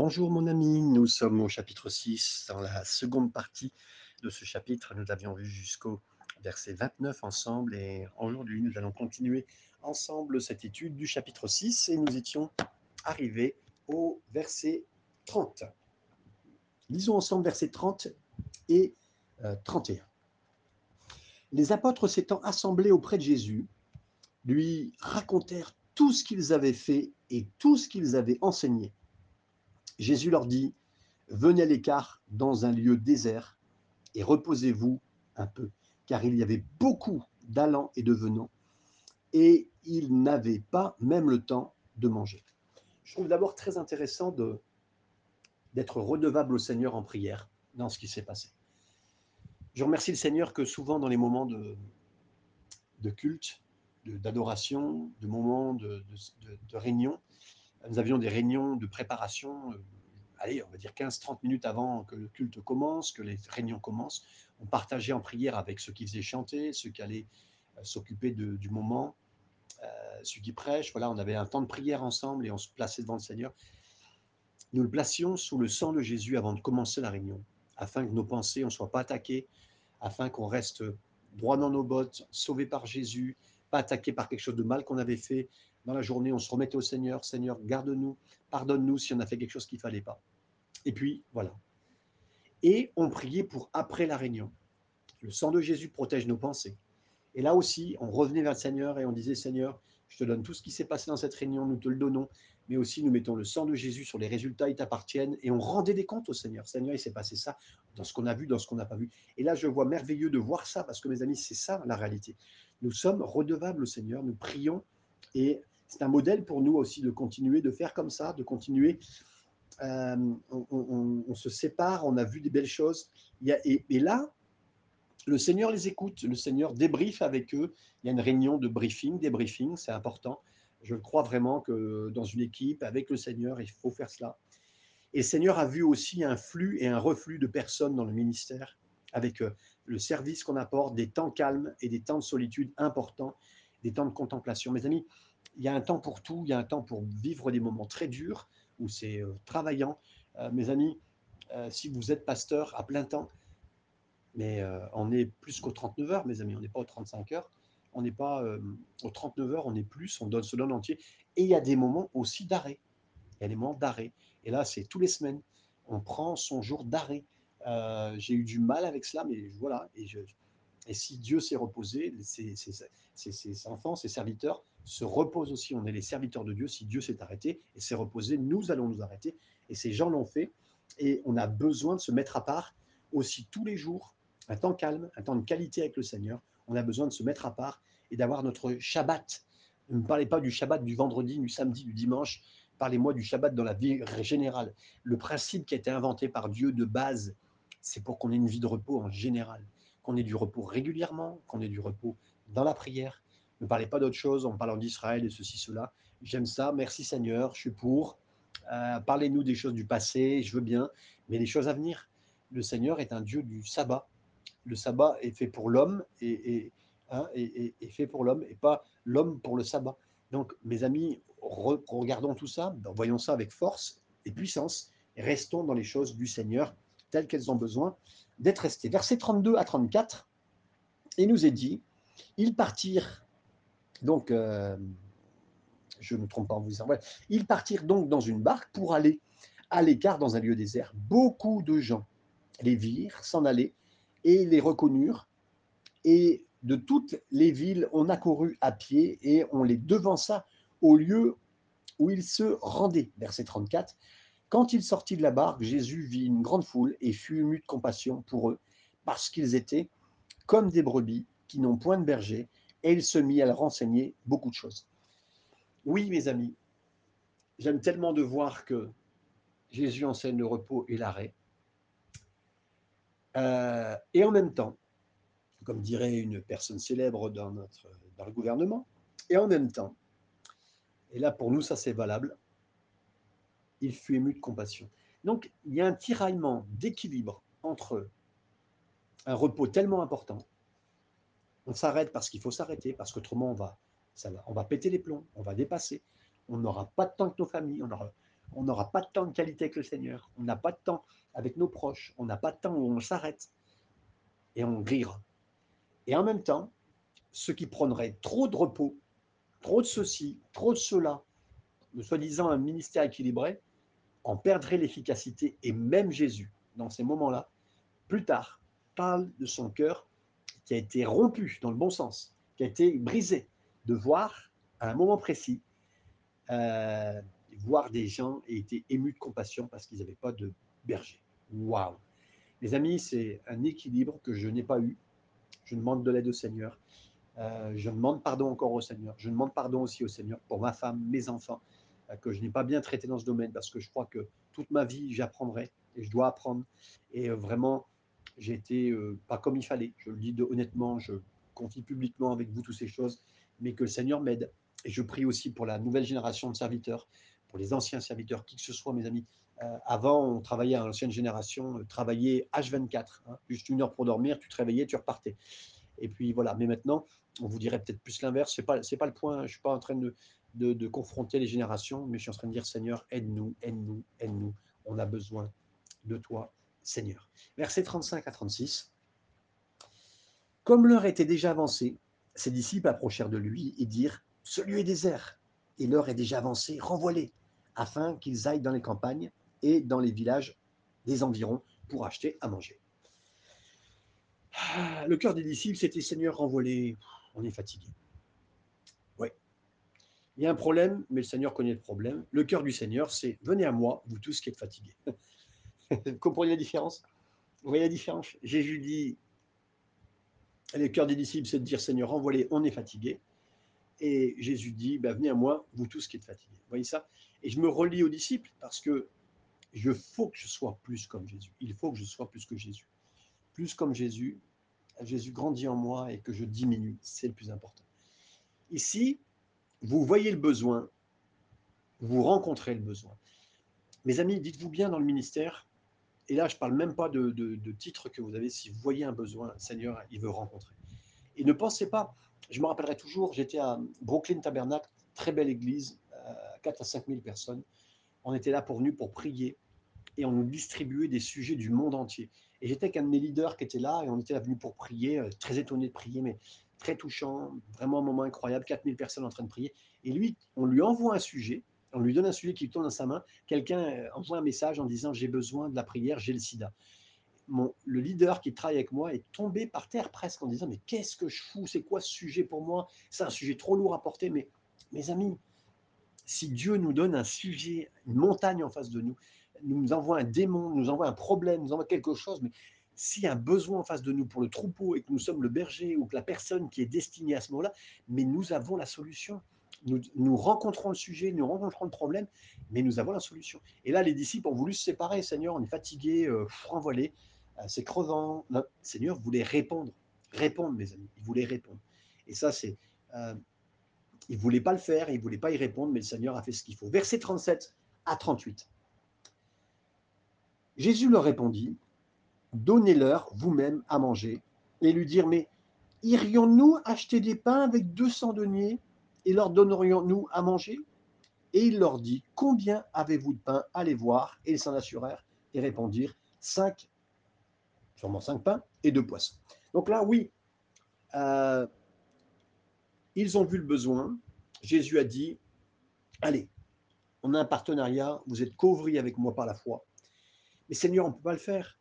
Bonjour mon ami, nous sommes au chapitre 6, dans la seconde partie de ce chapitre. Nous l'avions vu jusqu'au verset 29 ensemble et aujourd'hui nous allons continuer ensemble cette étude du chapitre 6 et nous étions arrivés au verset 30. Lisons ensemble versets 30 et 31. Euh, Les apôtres s'étant assemblés auprès de Jésus, lui racontèrent tout ce qu'ils avaient fait et tout ce qu'ils avaient enseigné. Jésus leur dit, venez à l'écart dans un lieu désert et reposez-vous un peu, car il y avait beaucoup d'allants et de venants, et ils n'avaient pas même le temps de manger. Je trouve d'abord très intéressant d'être redevable au Seigneur en prière dans ce qui s'est passé. Je remercie le Seigneur que souvent dans les moments de, culte, d'adoration, de, moments de réunion, nous avions des réunions de préparation, euh, allez, on va dire 15-30 minutes avant que le culte commence, que les réunions commencent. On partageait en prière avec ceux qui faisaient chanter, ceux qui allaient euh, s'occuper du moment, euh, ceux qui prêchent. Voilà, on avait un temps de prière ensemble et on se plaçait devant le Seigneur. Nous le placions sous le sang de Jésus avant de commencer la réunion, afin que nos pensées ne soient pas attaquées, afin qu'on reste droit dans nos bottes, sauvés par Jésus, pas attaqués par quelque chose de mal qu'on avait fait, dans la journée, on se remettait au Seigneur, Seigneur, garde-nous, pardonne-nous si on a fait quelque chose qu'il ne fallait pas. Et puis, voilà. Et on priait pour après la réunion. Le sang de Jésus protège nos pensées. Et là aussi, on revenait vers le Seigneur et on disait, Seigneur, je te donne tout ce qui s'est passé dans cette réunion, nous te le donnons, mais aussi nous mettons le sang de Jésus sur les résultats, ils t'appartiennent, et on rendait des comptes au Seigneur. Seigneur, il s'est passé ça dans ce qu'on a vu, dans ce qu'on n'a pas vu. Et là, je vois merveilleux de voir ça, parce que mes amis, c'est ça la réalité. Nous sommes redevables au Seigneur, nous prions et c'est un modèle pour nous aussi de continuer de faire comme ça, de continuer. Euh, on, se sépare, on a vu des belles choses. et, là, le Seigneur les écoute, le Seigneur débriefe avec eux. Il y a une réunion de briefing, des briefings, c'est important. Je crois vraiment que dans une équipe, avec le Seigneur, il faut faire cela. Et le Seigneur a vu aussi un flux et un reflux de personnes dans le ministère, avec euh, le service qu'on apporte, des temps calmes et des temps de solitude importants, des temps de contemplation. Mes amis, il y a un temps pour tout, il y a un temps pour vivre des moments très durs, où c'est euh, travaillant. Euh, mes amis, euh, si vous êtes pasteur à plein temps, mais on est plus qu'aux 39 heures, mes amis, on n'est pas aux 35 heures, on n'est pas aux 39 heures, on est plus, on donne, se donne entier. Et il y a des moments aussi d'arrêt. Il y a des moments d'arrêt. Et là, c'est tous les semaines. On prend son jour d'arrêt. J'ai eu du mal avec cela, mais voilà. Et, si Dieu s'est reposé, ses enfants, ses serviteurs se repose aussi. On est les serviteurs de Dieu. Si Dieu s'est arrêté et s'est reposé, nous allons nous arrêter. Et ces gens l'ont fait. Et on a besoin de se mettre à part aussi tous les jours, un temps calme, un temps de qualité avec le Seigneur. On a besoin de se mettre à part et d'avoir notre Shabbat. Ne me parlez pas du Shabbat du vendredi, du samedi, du dimanche. Parlez-moi du Shabbat dans la vie générale. Le principe qui a été inventé par Dieu de base, c'est pour qu'on ait une vie de repos en général, qu'on ait du repos régulièrement, qu'on ait du repos dans la prière, ne parlez pas d'autre chose en parlant d'Israël et ceci, cela. J'aime ça, merci Seigneur, je suis pour. Euh, parlez-nous des choses du passé, je veux bien, mais les choses à venir. Le Seigneur est un Dieu du sabbat. Le sabbat est fait pour l'homme et, hein, fait pour l'homme et pas l'homme pour le sabbat. Donc, mes amis, regardons tout ça, voyons ça avec force et puissance, restons dans les choses du Seigneur telles qu'elles ont besoin d'être restées. Versets 32 à 34, il nous est dit, ils partirent donc, euh, je ne me trompe pas en vous disant, ils partirent donc dans une barque pour aller à l'écart dans un lieu désert. Beaucoup de gens les virent s'en aller et les reconnurent. Et de toutes les villes, on accourut à pied et on les devança au lieu où ils se rendaient. Verset 34. Quand il sortit de la barque, Jésus vit une grande foule et fut ému de compassion pour eux, parce qu'ils étaient comme des brebis qui n'ont point de berger, et il se mit à renseigner beaucoup de choses. Oui, mes amis, j'aime tellement de voir que Jésus enseigne le repos et l'arrêt. Euh, et en même temps, comme dirait une personne célèbre dans, notre, dans le gouvernement, et en même temps, et là pour nous ça c'est valable, il fut ému de compassion. Donc il y a un tiraillement d'équilibre entre un repos tellement important on s'arrête parce qu'il faut s'arrêter, parce qu'autrement on va, ça va, on va péter les plombs, on va dépasser, on n'aura pas de temps que nos familles, on aura, on n'aura pas de temps de qualité avec le Seigneur, on n'a pas de temps avec nos proches, on n'a pas de temps où on s'arrête et on grillera. Et en même temps, ceux qui prendraient trop de repos, trop de ceci, trop de cela, de soi-disant un ministère équilibré, en perdraient l'efficacité. Et même Jésus, dans ces moments-là, plus tard, parle de son cœur qui a été rompu dans le bon sens, qui a été brisé, de voir à un moment précis, euh, voir des gens et été émus de compassion parce qu'ils n'avaient pas de berger. Waouh Les amis, c'est un équilibre que je n'ai pas eu. Je demande de l'aide au Seigneur. Euh, je demande pardon encore au Seigneur. Je demande pardon aussi au Seigneur pour ma femme, mes enfants, euh, que je n'ai pas bien traité dans ce domaine parce que je crois que toute ma vie, j'apprendrai et je dois apprendre. Et vraiment, j'ai été euh, pas comme il fallait. Je le dis honnêtement, je confie publiquement avec vous toutes ces choses, mais que le Seigneur m'aide. Et je prie aussi pour la nouvelle génération de serviteurs, pour les anciens serviteurs, qui que ce soit, mes amis. Euh, avant, on travaillait à l'ancienne génération, euh, travailler H24, hein, juste une heure pour dormir, tu te réveillais, tu repartais. Et puis voilà. Mais maintenant, on vous dirait peut-être plus l'inverse. C'est pas, c'est pas le point. Je suis pas en train de, de confronter les générations, mais je suis en train de dire Seigneur, aide-nous, aide-nous, aide-nous. On a besoin de toi Seigneur. Versets 35 à 36. Comme l'heure était déjà avancée, ses disciples approchèrent de lui et dirent Ce lieu est désert, et l'heure est déjà avancée, renvoie-les, afin qu'ils aillent dans les campagnes et dans les villages des environs pour acheter à manger. Ah, le cœur des disciples, c'était Seigneur, renvoie-les, on est fatigué. Oui. Il y a un problème, mais le Seigneur connaît le problème. Le cœur du Seigneur, c'est Venez à moi, vous tous qui êtes fatigués. Vous comprenez la différence? Vous voyez la différence? Jésus dit, le cœur des disciples, c'est de dire Seigneur, envoie-les, on est fatigué. Et Jésus dit, bah, venez à moi, vous tous qui êtes fatigués. Vous voyez ça? Et je me relie aux disciples parce que je faut que je sois plus comme Jésus. Il faut que je sois plus que Jésus. Plus comme Jésus. Jésus grandit en moi et que je diminue. C'est le plus important. Ici, vous voyez le besoin, vous rencontrez le besoin. Mes amis, dites-vous bien dans le ministère, et là, je ne parle même pas de, de, titre que vous avez. Si vous voyez un besoin, Seigneur, il veut rencontrer. Et ne pensez pas, je me rappellerai toujours, j'étais à Brooklyn Tabernacle, très belle église, 4 à 5 000 personnes. On était là pour nous pour prier et on nous distribuait des sujets du monde entier. Et j'étais un de mes leaders qui était là et on était là venu pour prier, euh, très étonné de prier, mais très touchant, vraiment un moment incroyable, 4000 personnes en train de prier. Et lui, on lui envoie un sujet on lui donne un sujet qui tourne dans sa main, quelqu'un euh, envoie un message en disant j'ai besoin de la prière, j'ai le sida. Mon, le leader qui travaille avec moi est tombé par terre presque en disant mais qu'est-ce que je fous, c'est quoi ce sujet pour moi? C'est un sujet trop lourd à porter, mais mes amis, si Dieu nous donne un sujet, une montagne en face de nous, nous envoie un démon, nous envoie un problème, nous envoie quelque chose, mais s'il y a un besoin en face de nous pour le troupeau et que nous sommes le berger ou que la personne qui est destinée à ce moment-là, mais nous avons la solution nous, rencontrons le sujet, nous rencontrons le problème, mais nous avons la solution. Et là, les disciples ont voulu se séparer. Seigneur, on est fatigué, euh, euh, c'est crevant. Seigneur voulait répondre, répondre, mes amis. Il voulait répondre. Et ça, c'est. Euh, il ne voulait pas le faire, il ne voulait pas y répondre, mais le Seigneur a fait ce qu'il faut. Verset 37 à 38. Jésus leur répondit Donnez-leur vous-même à manger. Et lui dire Mais irions-nous acheter des pains avec 200 deniers? Et leur donnerions-nous à manger? Et il leur dit, combien avez-vous de pain? Allez voir. Et ils s'en assurèrent et répondirent, cinq, sûrement cinq pains et deux poissons. Donc là, oui, euh, ils ont vu le besoin. Jésus a dit, allez, on a un partenariat, vous êtes couvris avec moi par la foi. Mais Seigneur, on ne peut pas le faire.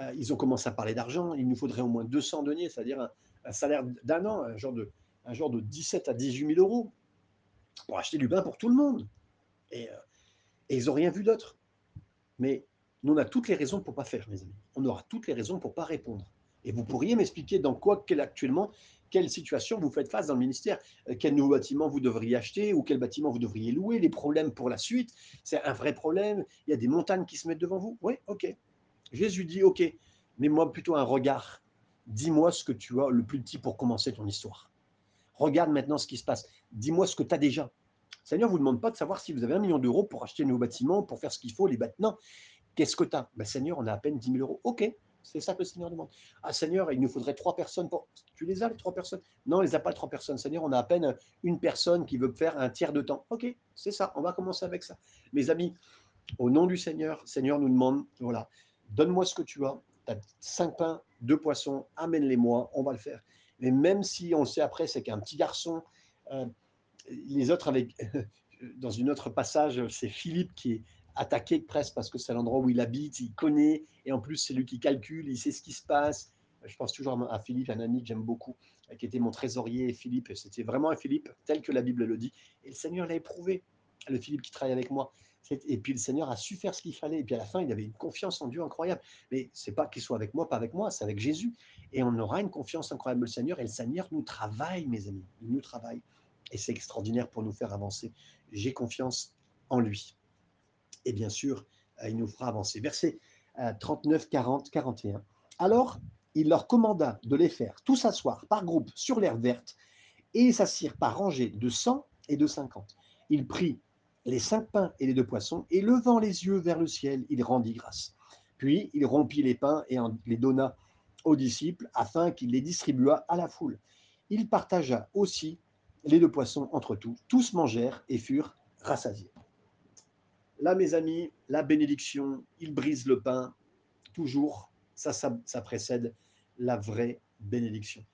Euh, ils ont commencé à parler d'argent, il nous faudrait au moins 200 deniers, c'est-à-dire un, un, salaire d'un an, un genre de, un genre de 17 à 18 000 euros pour acheter du pain pour tout le monde. Et, euh, ils n'ont rien vu d'autre. Mais nous, on a toutes les raisons pour ne pas faire, mes amis. On aura toutes les raisons pour ne pas répondre. Et vous pourriez m'expliquer dans quoi, quelle, actuellement, quelle situation vous faites face dans le ministère, euh, quel nouveau bâtiment vous devriez acheter ou quel bâtiment vous devriez louer, les problèmes pour la suite? C'est un vrai problème? Il y a des montagnes qui se mettent devant vous? Oui, ok. Jésus dit, ok, mais moi plutôt un regard. Dis-moi ce que tu as le plus petit pour commencer ton histoire. Regarde maintenant ce qui se passe. Dis-moi ce que tu as déjà. Le Seigneur ne vous demande pas de savoir si vous avez un million d'euros pour acheter un nouveau bâtiment, pour faire ce qu'il faut, les bâtiments. Qu'est-ce que tu as ben, Seigneur, on a à peine 10 000 euros. OK, c'est ça que le Seigneur demande. Ah, Seigneur, il nous faudrait trois personnes pour. Tu les as, les trois personnes? Non, on les a pas, les trois personnes. Seigneur, on a à peine une personne qui veut faire un tiers de temps. OK, c'est ça, on va commencer avec ça. Mes amis, Au nom du Seigneur, Seigneur nous demande, voilà, donne-moi ce que tu as. Tu as cinq pains, deux poissons, amène-les-moi, on va le faire. Mais même si on le sait après, c'est qu'un petit garçon, euh, les autres avec, dans une autre passage, c'est Philippe qui est attaqué presque parce que c'est l'endroit où il habite, il connaît, et en plus c'est lui qui calcule, il sait ce qui se passe. Je pense toujours à Philippe, un ami que j'aime beaucoup, qui était mon trésorier, Philippe. C'était vraiment un Philippe tel que la Bible le dit. Et le Seigneur l'a éprouvé, le Philippe qui travaille avec moi. Et puis le Seigneur a su faire ce qu'il fallait. Et puis à la fin, il avait une confiance en Dieu incroyable. Mais c'est pas qu'il soit avec moi, pas avec moi, c'est avec Jésus. Et on aura une confiance incroyable le Seigneur. Et le Seigneur nous travaille, mes amis. Il nous travaille. Et c'est extraordinaire pour nous faire avancer. J'ai confiance en lui. Et bien sûr, euh, il nous fera avancer. Verset 39, 40, 41. Alors, il leur commanda de les faire tous s'asseoir par groupe sur l'herbe verte et s'assirent par rangées de 100 et de 50. Il prit les cinq pains et les deux poissons, et levant les yeux vers le ciel, il rendit grâce. Puis il rompit les pains et les donna aux disciples, afin qu'il les distribua à la foule. Il partagea aussi les deux poissons entre tous. Tous mangèrent et furent rassasiés. Là, mes amis, la bénédiction, il brise le pain, toujours, ça, ça, précède la vraie bénédiction.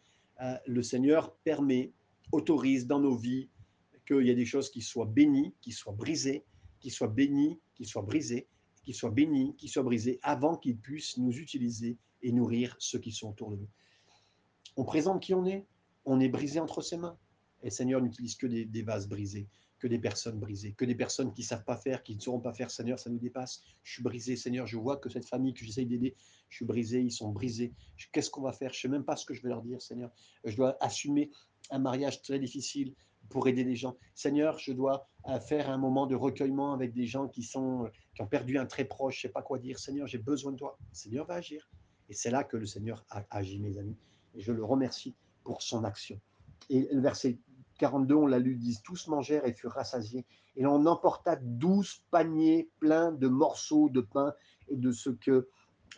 Euh, le Seigneur permet, autorise dans nos vies qu'il y ait des choses qui soient bénies, qui soient brisées, qui soient bénies, qui soient brisées, qui soient bénies, qui soient brisées, avant qu'ils puissent nous utiliser et nourrir ceux qui sont autour de nous. On présente qui on est, on est brisé entre ses mains. Et Seigneur n'utilise que des, vases brisés, que des personnes brisées, que des personnes qui ne savent pas faire, qui ne sauront pas faire. Seigneur, ça nous dépasse. Je suis brisé, Seigneur. Je vois que cette famille que j'essaye d'aider, je suis brisé, ils sont brisés. Qu'est-ce qu'on va faire? Je ne sais même pas ce que je vais leur dire, Seigneur. Je dois assumer un mariage très difficile pour aider les gens. Seigneur, je dois euh, faire un moment de recueillement avec des gens qui, sont, qui ont perdu un très proche, je ne sais pas quoi dire. Seigneur, j'ai besoin de toi. Seigneur va agir. Et c'est là que le Seigneur a agi, mes amis. Et je le remercie pour son action. Et le verset 42, on l'a lu, disent tous mangèrent et furent rassasiés. Et l'on emporta douze paniers pleins de morceaux de pain et de ce, que,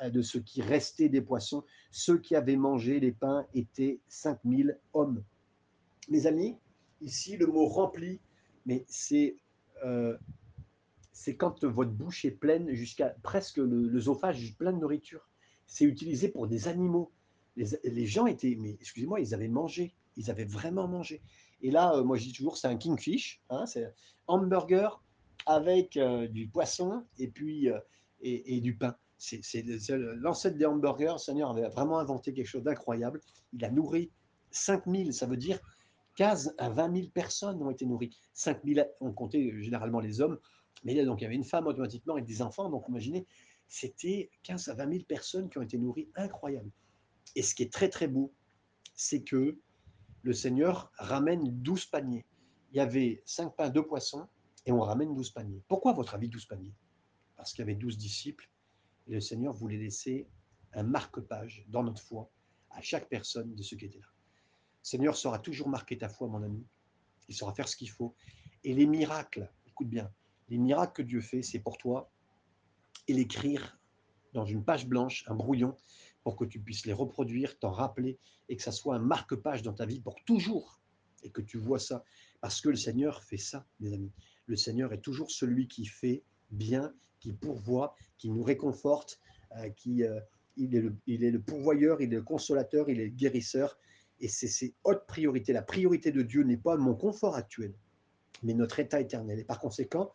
de ce qui restait des poissons. Ceux qui avaient mangé les pains étaient 5000 hommes. Mes amis, Ici, le mot rempli, mais c'est euh, quand votre bouche est pleine jusqu'à presque l'œsophage plein de nourriture. C'est utilisé pour des animaux. Les, gens étaient, mais excusez-moi, ils avaient mangé, ils avaient vraiment mangé. Et là, euh, moi je dis toujours, c'est un kingfish, hein, c'est hamburger avec euh, du poisson et puis et, du pain. C'est l'ancêtre des hamburgers. Le Seigneur avait vraiment inventé quelque chose d'incroyable. Il a nourri 5000, ça veut dire 15 à 20 000 personnes ont été nourries. 5 000 ont compté généralement les hommes, mais donc, il y avait une femme automatiquement et des enfants. Donc, imaginez, c'était 15 à 20 000 personnes qui ont été nourries. Incroyable. Et ce qui est très, très beau, c'est que le Seigneur ramène 12 paniers. Il y avait 5 pains, 2 poissons, et on ramène 12 paniers. Pourquoi, à votre avis, 12 paniers? Parce qu'il y avait 12 disciples, et le Seigneur voulait laisser un marque-page dans notre foi à chaque personne de ceux qui étaient là. Seigneur saura toujours marquer ta foi, mon ami. Il saura faire ce qu'il faut. Et les miracles, écoute bien, les miracles que Dieu fait, c'est pour toi et l'écrire dans une page blanche, un brouillon, pour que tu puisses les reproduire, t'en rappeler, et que ça soit un marque-page dans ta vie pour toujours, et que tu vois ça. Parce que le Seigneur fait ça, mes amis. Le Seigneur est toujours celui qui fait bien, qui pourvoit, qui nous réconforte, euh, qui, euh, il, est le, il est le pourvoyeur, il est le consolateur, il est le guérisseur, et c'est ses hautes priorités. La priorité de Dieu n'est pas mon confort actuel, mais notre état éternel. Et par conséquent,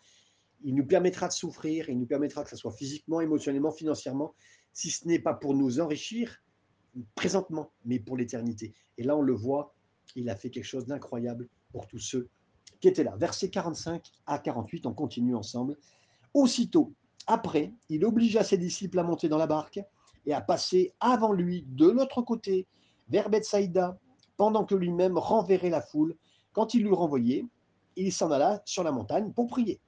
il nous permettra de souffrir, il nous permettra que ce soit physiquement, émotionnellement, financièrement, si ce n'est pas pour nous enrichir présentement, mais pour l'éternité. Et là, on le voit, il a fait quelque chose d'incroyable pour tous ceux qui étaient là. Versets 45 à 48, on continue ensemble. Aussitôt, après, il obligea ses disciples à monter dans la barque et à passer avant lui de l'autre côté vers Bethsaïda, pendant que lui-même renverrait la foule. Quand il l'eut renvoyé, il s'en alla sur la montagne pour prier.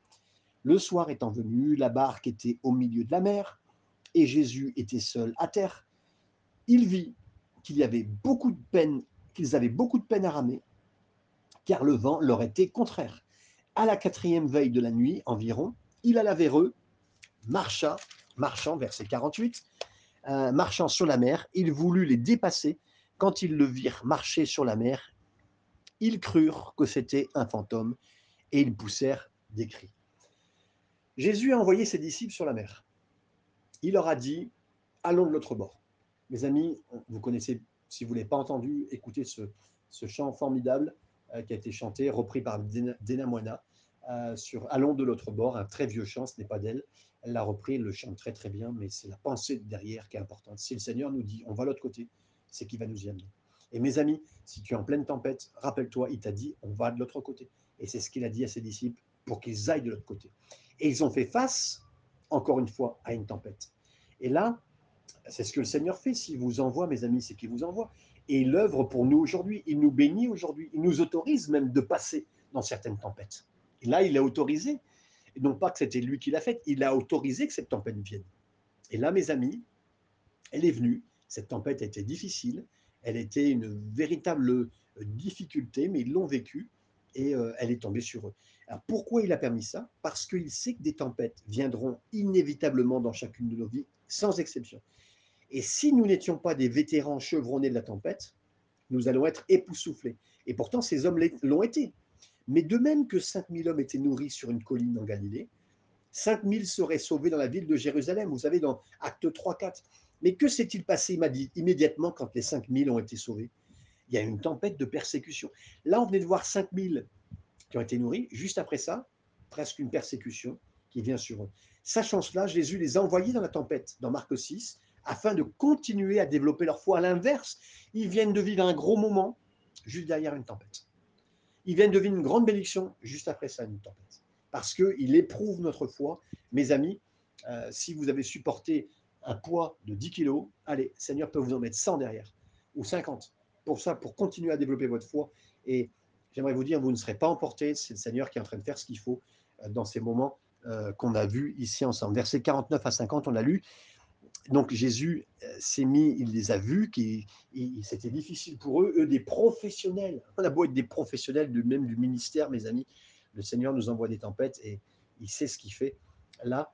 Le soir étant venu, la barque était au milieu de la mer, et Jésus était seul à terre. Il vit qu'il y avait beaucoup de peine, qu'ils avaient beaucoup de peine à ramer, car le vent leur était contraire. À la quatrième veille de la nuit environ, il alla vers eux, marcha, marchant, verset 48, euh, marchant sur la mer, il voulut les dépasser, quand ils le virent marcher sur la mer, ils crurent que c'était un fantôme et ils poussèrent des cris. Jésus a envoyé ses disciples sur la mer. Il leur a dit, allons de l'autre bord. Mes amis, vous connaissez, si vous ne l'avez pas entendu, écoutez ce, chant formidable euh, qui a été chanté, repris par Dena Moina, euh, sur Allons de l'autre bord, un très vieux chant, ce n'est pas d'elle. Elle l'a repris, elle le chante très très bien, mais c'est la pensée derrière qui est importante. Si le Seigneur nous dit on va l'autre côté, c'est qu'il va nous y amener. Et mes amis, si tu es en pleine tempête, rappelle-toi, il t'a dit on va de l'autre côté. Et c'est ce qu'il a dit à ses disciples pour qu'ils aillent de l'autre côté. Et ils ont fait face, encore une fois, à une tempête. Et là, c'est ce que le Seigneur fait. S'il vous envoie, mes amis, c'est qu'il vous envoie. Et il œuvre pour nous aujourd'hui. Il nous bénit aujourd'hui. Il nous autorise même de passer dans certaines tempêtes. Et là, il a autorisé. Et non pas que c'était lui qui l'a fait, il a autorisé que cette tempête vienne. Et là, mes amis, elle est venue. Cette tempête été difficile. Elle était une véritable euh, difficulté, mais ils l'ont vécue et euh, elle est tombée sur eux. Alors pourquoi il a permis ça? Parce qu'il sait que des tempêtes viendront inévitablement dans chacune de nos vies, sans exception. Et si nous n'étions pas des vétérans chevronnés de la tempête, nous allons être époustouflés. Et pourtant, ces hommes l'ont été. Mais de même que 5000 hommes étaient nourris sur une colline en Galilée, 5000 seraient sauvés dans la ville de Jérusalem. Vous savez, dans Acte 3-4. Mais que s'est-il passé immédiatement quand les 5000 ont été sauvés? Il y a une tempête de persécution. Là, on venait de voir 5000 qui ont été nourris. Juste après ça, presque une persécution qui vient sur eux. Sachant cela, Jésus les a envoyés dans la tempête, dans Marc 6, afin de continuer à développer leur foi. À l'inverse, ils viennent de vivre un gros moment juste derrière une tempête. Ils viennent de vivre une grande bénédiction juste après ça, une tempête. Parce qu'il éprouve notre foi. Mes amis, euh, si vous avez supporté un poids de 10 kilos, allez, Seigneur peut vous en mettre 100 derrière, ou 50. Pour ça, pour continuer à développer votre foi. Et j'aimerais vous dire, vous ne serez pas emporté. C'est le Seigneur qui est en train de faire ce qu'il faut euh, dans ces moments euh, qu'on a vus ici ensemble. Versets 49 à 50, on a lu donc Jésus euh, s'est mis, il les a vus, c'était difficile pour eux, eux des professionnels. On a beau être des professionnels de même du ministère, mes amis, le Seigneur nous envoie des tempêtes et il sait ce qu'il fait. Là,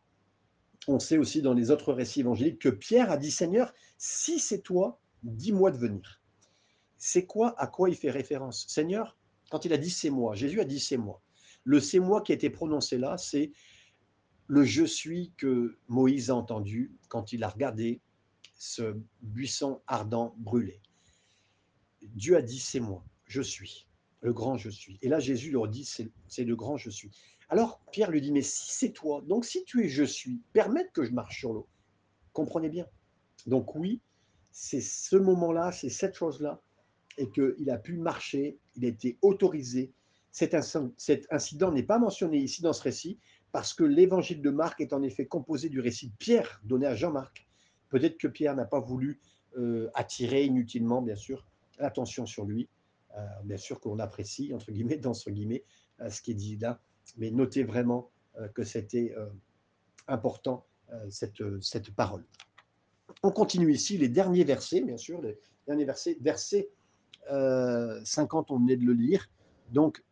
on sait aussi dans les autres récits évangéliques que Pierre a dit Seigneur, si c'est toi, dis-moi de venir. C'est quoi à quoi il fait référence? Seigneur, quand il a dit c'est moi, Jésus a dit c'est moi. Le c'est moi qui a été prononcé là, c'est le je suis que Moïse a entendu quand il a regardé ce buisson ardent brûlé. Dieu a dit, c'est moi, je suis, le grand je suis. Et là, Jésus leur dit, c'est le grand je suis. Alors, Pierre lui dit, mais si c'est toi, donc si tu es je suis, permettre que je marche sur l'eau. Comprenez bien. Donc oui, c'est ce moment-là, c'est cette chose-là, et qu'il a pu marcher, il a été autorisé. cet incident n'est pas mentionné ici dans ce récit, parce que l'évangile de Marc est en effet composé du récit de Pierre donné à Jean-Marc. Peut-être que Pierre n'a pas voulu euh, attirer inutilement, bien sûr, l'attention sur lui. Euh, bien sûr qu'on apprécie, entre guillemets, dans ce guillemets, euh, ce qui est dit là, mais notez vraiment que c'était important, cette, cette parole. On continue ici les derniers versets, bien sûr, les derniers versets, verset 50, on venait de le lire. Donc,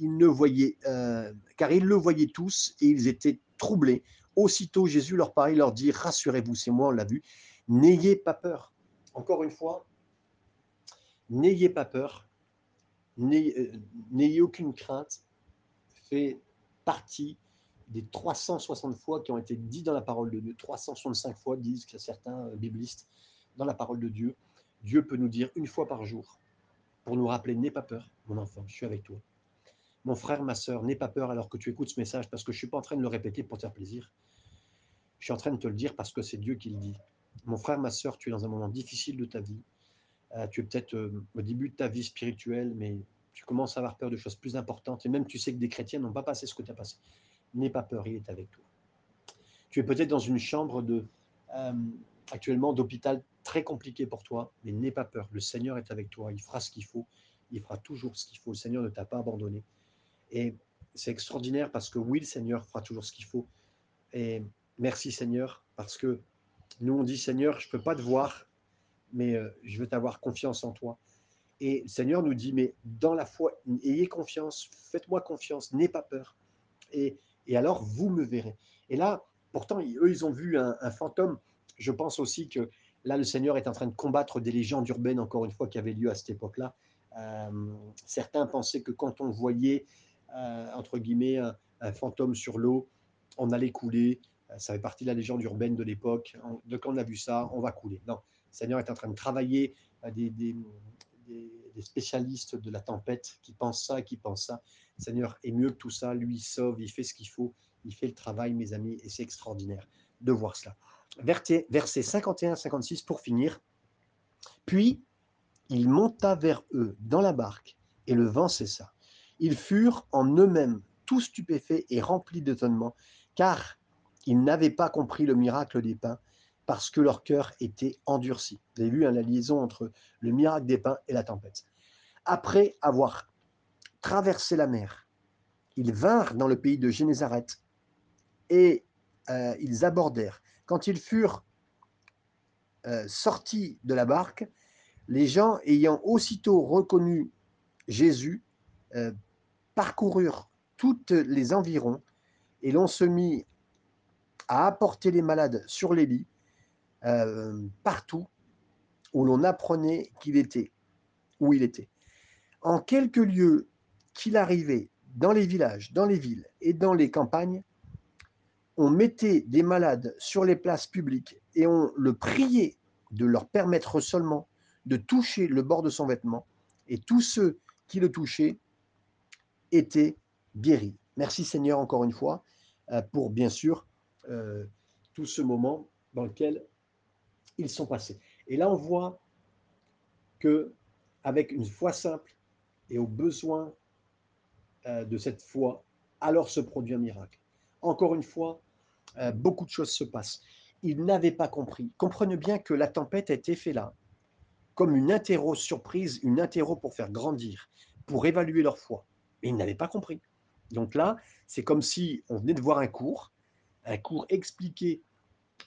ils ne voyaient, euh, car ils le voyaient tous et ils étaient troublés. Aussitôt, Jésus leur parlait, leur dit Rassurez-vous, c'est moi, on l'a vu, n'ayez pas peur. Encore une fois, n'ayez pas peur, euh, n'ayez aucune crainte, fait partie des 360 fois qui ont été dites dans la parole de Dieu, 365 fois disent certains euh, biblistes dans la parole de Dieu. Dieu peut nous dire une fois par jour pour nous rappeler N'aie pas peur, mon enfant, je suis avec toi. Mon frère, ma soeur, n'aie pas peur alors que tu écoutes ce message parce que je suis pas en train de le répéter pour te faire plaisir. Je suis en train de te le dire parce que c'est Dieu qui le dit. Mon frère, ma soeur, tu es dans un moment difficile de ta vie. Euh, tu es peut-être euh, au début de ta vie spirituelle, mais tu commences à avoir peur de choses plus importantes. Et même tu sais que des chrétiens n'ont pas passé ce que tu as passé. N'aie pas peur, il est avec toi. Tu es peut-être dans une chambre de, euh, actuellement d'hôpital très compliqué pour toi, mais n'aie pas peur. Le Seigneur est avec toi. Il fera ce qu'il faut. Il fera toujours ce qu'il faut. Le Seigneur ne t'a pas abandonné. Et c'est extraordinaire parce que oui, le Seigneur fera toujours ce qu'il faut. Et merci Seigneur, parce que nous on dit Seigneur, je ne peux pas te voir, mais euh, je veux t'avoir confiance en toi. Et le Seigneur nous dit, mais dans la foi, ayez confiance, faites-moi confiance, n'ayez pas peur. Et, et, alors, vous me verrez. Et là, pourtant, eux, ils ont vu un, fantôme. Je pense aussi que là, le Seigneur est en train de combattre des légendes urbaines, encore une fois, qui avaient lieu à cette époque-là. Euh, certains pensaient que quand on voyait euh, entre guillemets, un, fantôme sur l'eau, on allait couler. Euh, ça fait partie de la légende urbaine de l'époque. De quand on a vu ça, on va couler. Non, le Seigneur est en train de travailler des, des, des, spécialistes de la tempête qui pensent ça, qui pensent ça. Le Seigneur est mieux que tout ça. Lui, il sauve, il fait ce qu'il faut. Il fait le travail, mes amis, et c'est extraordinaire de voir cela. Verset 51-56 pour finir. Puis, il monta vers eux dans la barque, et le vent cessa. Ils furent en eux-mêmes tout stupéfaits et remplis d'étonnement, car ils n'avaient pas compris le miracle des pains, parce que leur cœur était endurci. Vous avez vu hein, la liaison entre le miracle des pains et la tempête. Après avoir traversé la mer, ils vinrent dans le pays de Génézareth et euh, ils abordèrent. Quand ils furent euh, sortis de la barque, les gens ayant aussitôt reconnu Jésus euh, parcoururent toutes les environs et l'on se mit à apporter les malades sur les lits euh, partout où l'on apprenait qu'il était, où il était. En quelques lieux qu'il arrivait, dans les villages, dans les villes et dans les campagnes, on mettait des malades sur les places publiques et on le priait de leur permettre seulement de toucher le bord de son vêtement, et tous ceux qui le touchaient étaient guéris. Merci Seigneur encore une fois euh, pour bien sûr euh, tout ce moment dans lequel ils sont passés. Et là, on voit que avec une foi simple et au besoin euh, de cette foi, alors se produit un miracle. Encore une fois, euh, beaucoup de choses se passent. Ils n'avaient pas compris. Comprenez bien que la tempête a été faite là, comme une interro surprise, une interro pour faire grandir, pour évaluer leur foi. Mais ils n'avaient pas compris. Donc là, c'est comme si on venait de voir un cours, un cours expliqué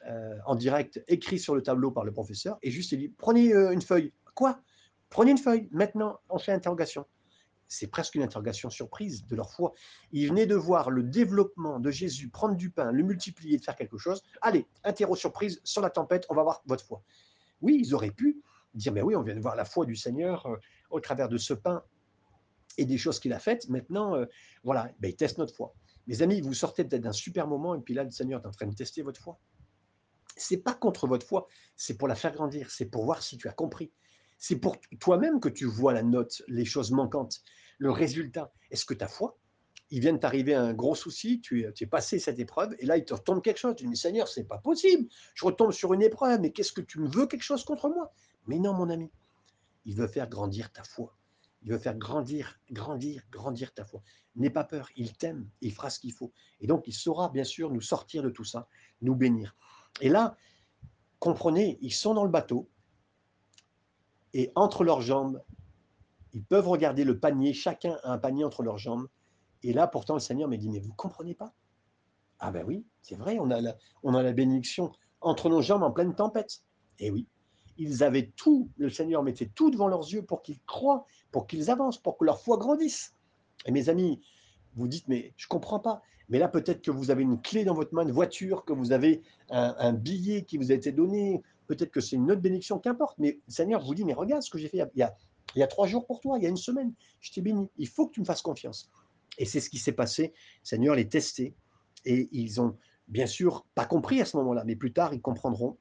euh, en direct, écrit sur le tableau par le professeur, et juste il dit prenez euh, une feuille. Quoi? Prenez une feuille. Maintenant, on fait interrogation. C'est presque une interrogation surprise de leur foi. Ils venaient de voir le développement de Jésus, prendre du pain, le multiplier, de faire quelque chose. Allez, interro surprise sur la tempête, on va voir votre foi. Oui, ils auraient pu dire mais oui, on vient de voir la foi du Seigneur euh, au travers de ce pain et des choses qu'il a faites. Maintenant, voilà, ben, ils testent notre foi. Mes amis, vous sortez peut-être d'un super moment et puis là, le Seigneur est en train de tester votre foi c'est pas contre votre foi, c'est pour la faire grandir, c'est pour voir si tu as compris. C'est pour toi-même que tu vois la note, les choses manquantes, le résultat. Est-ce que ta foi, il vient de t'arriver un gros souci, tu, es passé cette épreuve, et là, il te retombe quelque chose. Tu dis, Seigneur, c'est pas possible. Je retombe sur une épreuve, mais qu'est-ce que tu me veux quelque chose contre moi? Mais non, mon ami. Il veut faire grandir ta foi. Il veut faire grandir, grandir, grandir ta foi. N'aie pas peur, il t'aime, il fera ce qu'il faut. Et donc, il saura bien sûr nous sortir de tout ça, nous bénir. Et là, comprenez, ils sont dans le bateau, et entre leurs jambes, ils peuvent regarder le panier, chacun a un panier entre leurs jambes. Et là, pourtant, le Seigneur me dit, mais vous comprenez pas? Ah ben oui, c'est vrai, on a, la, on a la bénédiction entre nos jambes en pleine tempête. Et oui, ils avaient tout, le Seigneur mettait tout devant leurs yeux pour qu'ils croient, pour qu'ils avancent, pour que leur foi grandisse. Et mes amis, vous dites, mais je comprends pas. Mais là, peut-être que vous avez une clé dans votre main de voiture, que vous avez un, billet qui vous a été donné, peut-être que c'est une autre bénédiction, qu'importe. Mais le Seigneur vous dit, mais regarde ce que j'ai fait il y, a, il y a trois jours pour toi, il y a une semaine. Je t'ai béni. Il faut que tu me fasses confiance. Et c'est ce qui s'est passé. Le Seigneur les testé. Et ils ont bien sûr pas compris à ce moment-là, mais plus tard, ils comprendront.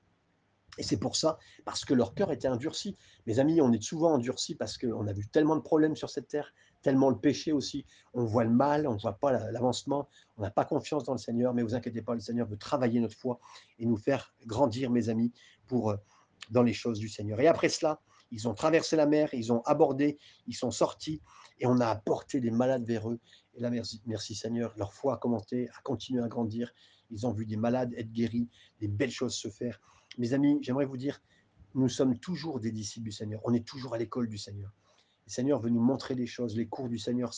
Et c'est pour ça, parce que leur cœur était endurci. Mes amis, on est souvent endurci parce qu'on a vu tellement de problèmes sur cette terre, tellement le péché aussi. On voit le mal, on ne voit pas l'avancement, on n'a pas confiance dans le Seigneur, mais vous inquiétez pas, le Seigneur veut travailler notre foi et nous faire grandir, mes amis, pour, euh, dans les choses du Seigneur. Et après cela, ils ont traversé la mer, ils ont abordé, ils sont sortis et on a apporté des malades vers eux. Et là, merci, merci Seigneur, leur foi a commencé, a continué à grandir. Ils ont vu des malades être guéris, des belles choses se faire. Mes amis, j'aimerais vous dire, nous sommes toujours des disciples du Seigneur. On est toujours à l'école du Seigneur. Le Seigneur veut nous montrer les choses, les cours du Seigneur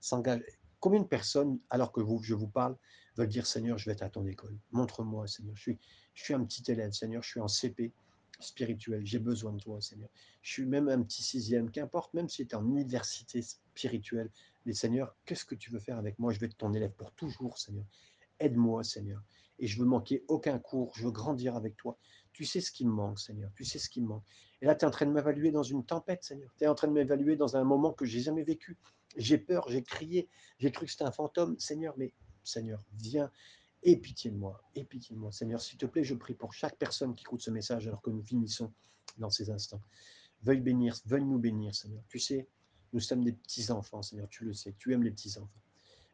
s'engagent. Combien de personnes, alors que vous, je vous parle, veulent dire Seigneur, je vais être à ton école. Montre-moi, Seigneur. Je suis, je suis un petit élève, Seigneur. Je suis en CP spirituel. J'ai besoin de toi, Seigneur. Je suis même un petit sixième, qu'importe, même si tu es en université spirituelle. Mais Seigneur, qu'est-ce que tu veux faire avec moi? Je vais être ton élève pour toujours, Seigneur. Aide-moi, Seigneur. Et je veux manquer aucun cours. Je veux grandir avec toi. Tu sais ce qui me manque, Seigneur. Tu sais ce qui me manque. Et là, tu es en train de m'évaluer dans une tempête, Seigneur. Tu es en train de m'évaluer dans un moment que j'ai jamais vécu. J'ai peur, j'ai crié, j'ai cru que c'était un fantôme. Seigneur, mais Seigneur, viens Aie pitié de moi, aie pitié de moi. Seigneur, s'il te plaît, je prie pour chaque personne qui écoute ce message alors que nous finissons dans ces instants. Veuille bénir, veuille nous bénir, Seigneur. Tu sais, nous sommes des petits-enfants, Seigneur, tu le sais, tu aimes les petits-enfants.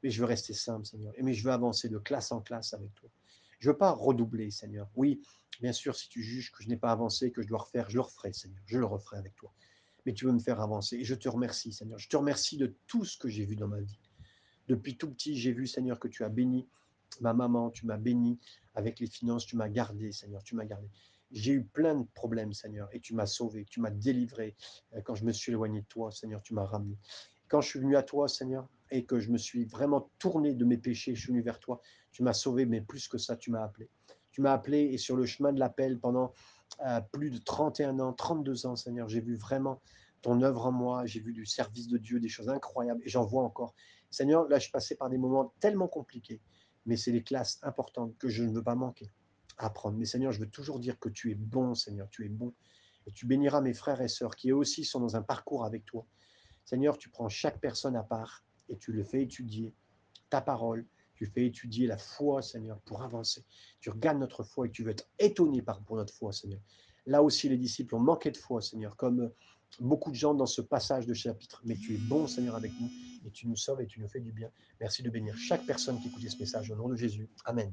Mais je veux rester simple, Seigneur, et mais je veux avancer de classe en classe avec toi. Je ne veux pas redoubler, Seigneur. Oui, bien sûr, si tu juges que je n'ai pas avancé, que je dois refaire, je le referai, Seigneur. Je le referai avec toi. Mais tu veux me faire avancer. Et je te remercie, Seigneur. Je te remercie de tout ce que j'ai vu dans ma vie. Depuis tout petit, j'ai vu, Seigneur, que tu as béni ma maman, tu m'as béni avec les finances, tu m'as gardé, Seigneur, tu m'as gardé. J'ai eu plein de problèmes, Seigneur, et tu m'as sauvé, tu m'as délivré. Euh, quand je me suis éloigné de toi, Seigneur, tu m'as ramené. Quand je suis venu à toi, Seigneur, et que je me suis vraiment tourné de mes péchés, je suis venu vers toi, tu m'as sauvé, mais plus que ça, tu m'as appelé. Tu m'as appelé et sur le chemin de l'appel pendant euh, plus de 31 ans, 32 ans, Seigneur, j'ai vu vraiment ton œuvre en moi, j'ai vu du service de Dieu, des choses incroyables, et j'en vois encore. Seigneur, là, je passais par des moments tellement compliqués, mais c'est des classes importantes que je ne veux pas manquer à apprendre. Mais Seigneur, je veux toujours dire que tu es bon, Seigneur, tu es bon. Et tu béniras mes frères et sœurs qui eux aussi sont dans un parcours avec toi. Seigneur, tu prends chaque personne à part et tu le fais étudier ta parole, tu fais étudier la foi, Seigneur, pour avancer. Tu regardes notre foi et tu veux être étonné par, pour notre foi, Seigneur. Là aussi, les disciples ont manqué de foi, Seigneur, comme beaucoup de gens dans ce passage de chapitre. Mais tu es bon, Seigneur, avec nous et tu nous sauves et tu nous fais du bien. Merci de bénir chaque personne qui écoute ce message au nom de Jésus. Amen.